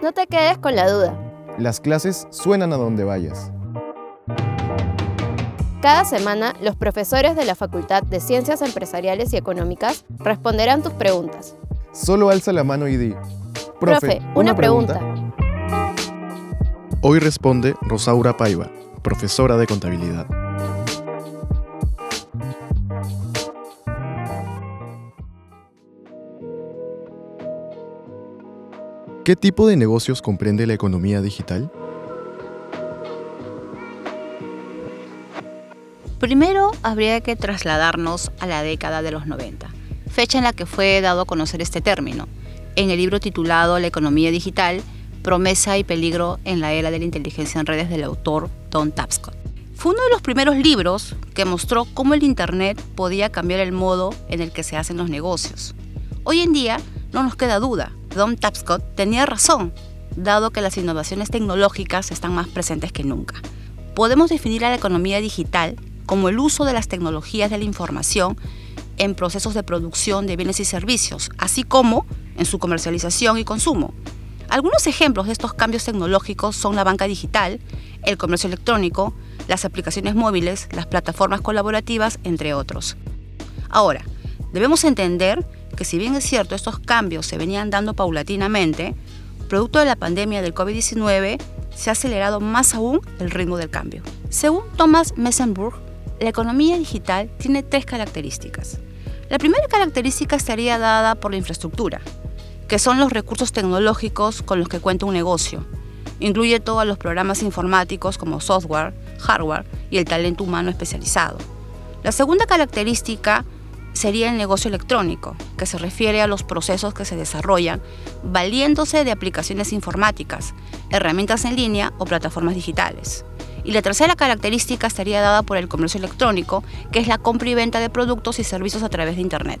No te quedes con la duda. Las clases suenan a donde vayas. Cada semana, los profesores de la Facultad de Ciencias Empresariales y Económicas responderán tus preguntas. Solo alza la mano y di. Profe, una, pregunta. Hoy responde Rosaura Paiva, profesora de contabilidad. ¿Qué tipo de negocios comprende la economía digital? Primero habría que trasladarnos a la década de los 90, fecha en la que fue dado a conocer este término, en el libro titulado La economía digital, promesa y peligro en la era de la inteligencia en redes del autor Don Tapscott. Fue uno de los primeros libros que mostró cómo el Internet podía cambiar el modo en el que se hacen los negocios. Hoy en día no nos queda duda, Don Tapscott tenía razón, dado que las innovaciones tecnológicas están más presentes que nunca. Podemos definir a la economía digital como el uso de las tecnologías de la información en procesos de producción de bienes y servicios, así como en su comercialización y consumo. Algunos ejemplos de estos cambios tecnológicos son la banca digital, el comercio electrónico, las aplicaciones móviles, las plataformas colaborativas, entre otros. Ahora, debemos entender que si bien es cierto estos cambios se venían dando paulatinamente, producto de la pandemia del COVID-19, se ha acelerado más aún el ritmo del cambio. Según Thomas Messenburg, la economía digital tiene tres características. La primera característica estaría dada por la infraestructura, que son los recursos tecnológicos con los que cuenta un negocio. Incluye todos los programas informáticos como software, hardware y el talento humano especializado. La segunda característica sería el negocio electrónico, que se refiere a los procesos que se desarrollan valiéndose de aplicaciones informáticas, herramientas en línea o plataformas digitales. Y la tercera característica estaría dada por el comercio electrónico, que es la compra y venta de productos y servicios a través de Internet.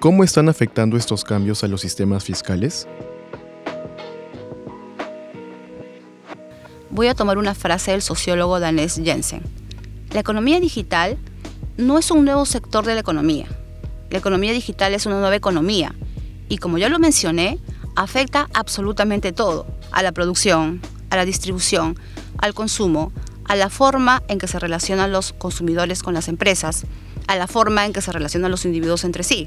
¿Cómo están afectando estos cambios a los sistemas fiscales? Voy a tomar una frase del sociólogo danés Jensen. La economía digital no es un nuevo sector de la economía. La economía digital es una nueva economía y como ya lo mencioné, afecta absolutamente todo, a la producción, a la distribución, al consumo, a la forma en que se relacionan los consumidores con las empresas, a la forma en que se relacionan los individuos entre sí.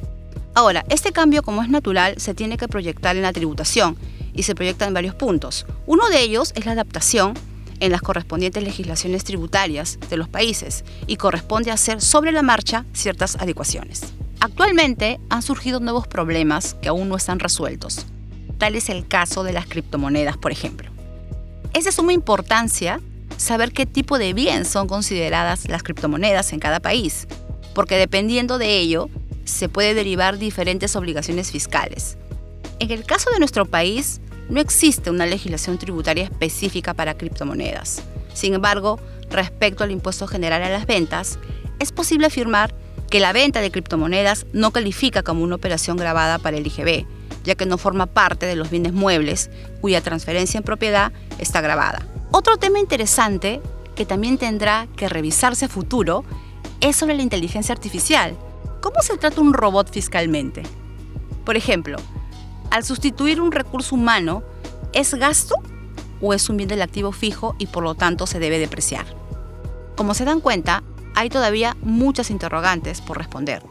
Ahora, este cambio, como es natural, se tiene que proyectar en la tributación y se proyecta en varios puntos. Uno de ellos es la adaptación en las correspondientes legislaciones tributarias de los países y corresponde hacer sobre la marcha ciertas adecuaciones. Actualmente han surgido nuevos problemas que aún no están resueltos. Tal es el caso de las criptomonedas, por ejemplo. Es de suma importancia saber qué tipo de bien son consideradas las criptomonedas en cada país, porque dependiendo de ello se puede derivar diferentes obligaciones fiscales. En el caso de nuestro país, no existe una legislación tributaria específica para criptomonedas. Sin embargo, respecto al impuesto general a las ventas, es posible afirmar que la venta de criptomonedas no califica como una operación grabada para el IGB, ya que no forma parte de los bienes muebles cuya transferencia en propiedad está grabada. Otro tema interesante que también tendrá que revisarse a futuro es sobre la inteligencia artificial, ¿Cómo se trata un robot fiscalmente? Por ejemplo, al sustituir un recurso humano, ¿es gasto o es un bien del activo fijo y por lo tanto se debe depreciar? Como se dan cuenta, hay todavía muchas interrogantes por responder.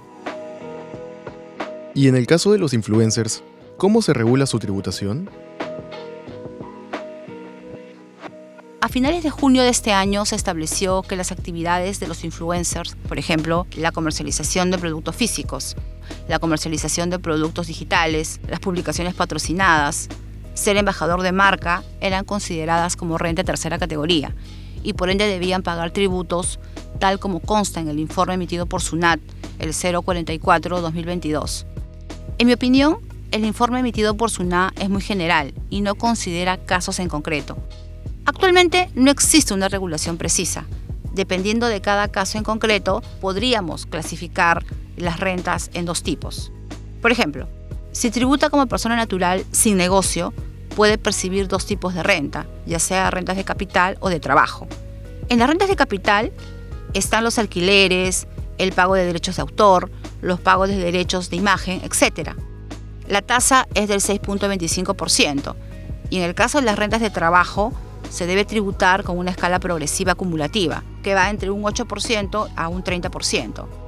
Y en el caso de los influencers, ¿cómo se regula su tributación? A finales de junio de este año se estableció que las actividades de los influencers, por ejemplo, la comercialización de productos físicos, la comercialización de productos digitales, las publicaciones patrocinadas, ser embajador de marca, eran consideradas como renta de tercera categoría y por ende debían pagar tributos tal como consta en el informe emitido por SUNAT, el 044-2022. En mi opinión, el informe emitido por SUNAT es muy general y no considera casos en concreto. Actualmente no existe una regulación precisa. Dependiendo de cada caso en concreto, podríamos clasificar las rentas en dos tipos. Por ejemplo, si tributa como persona natural sin negocio, puede percibir dos tipos de renta, ya sea rentas de capital o de trabajo. En las rentas de capital están los alquileres, el pago de derechos de autor, los pagos de derechos de imagen, etc. La tasa es del 6.25% y en el caso de las rentas de trabajo se debe tributar con una escala progresiva acumulativa, que va entre un 8% a un 30%.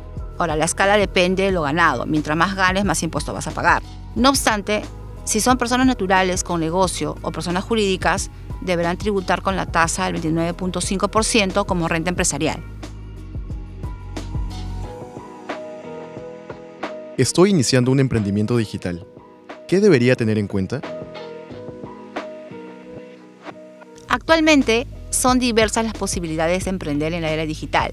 Ahora, la escala depende de lo ganado. Mientras más ganes, más impuestos vas a pagar. No obstante, si son personas naturales con negocio o personas jurídicas, deberán tributar con la tasa del 29.5% como renta empresarial. Estoy iniciando un emprendimiento digital. ¿Qué debería tener en cuenta? Actualmente son diversas las posibilidades de emprender en la era digital,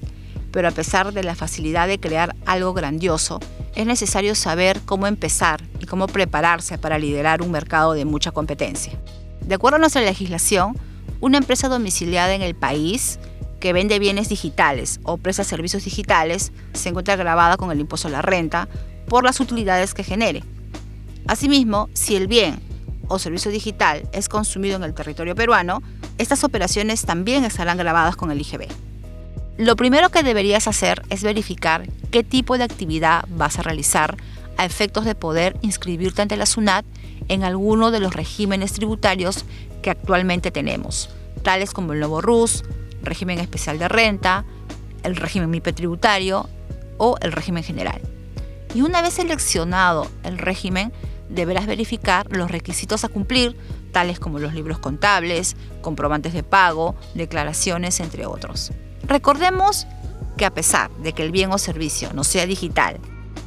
pero a pesar de la facilidad de crear algo grandioso, es necesario saber cómo empezar y cómo prepararse para liderar un mercado de mucha competencia. De acuerdo a nuestra legislación, una empresa domiciliada en el país que vende bienes digitales o presta servicios digitales se encuentra grabada con el impuesto a la renta por las utilidades que genere. Asimismo, si el bien o servicio digital es consumido en el territorio peruano, estas operaciones también estarán grabadas con el IGB. Lo primero que deberías hacer es verificar qué tipo de actividad vas a realizar a efectos de poder inscribirte ante la SUNAT en alguno de los regímenes tributarios que actualmente tenemos, tales como el nuevo RUS, régimen especial de renta, el régimen MIPE tributario o el régimen general. Y una vez seleccionado el régimen, deberás verificar los requisitos a cumplir, tales como los libros contables, comprobantes de pago, declaraciones, entre otros. Recordemos que a pesar de que el bien o servicio no sea digital,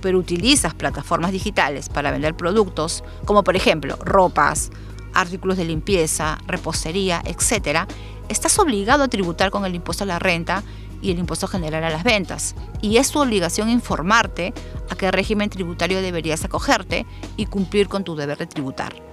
pero utilizas plataformas digitales para vender productos, como por ejemplo ropas, artículos de limpieza, repostería, etc., estás obligado a tributar con el impuesto a la renta y el impuesto general a las ventas. Y es tu obligación informarte a qué régimen tributario deberías acogerte y cumplir con tu deber de tributar.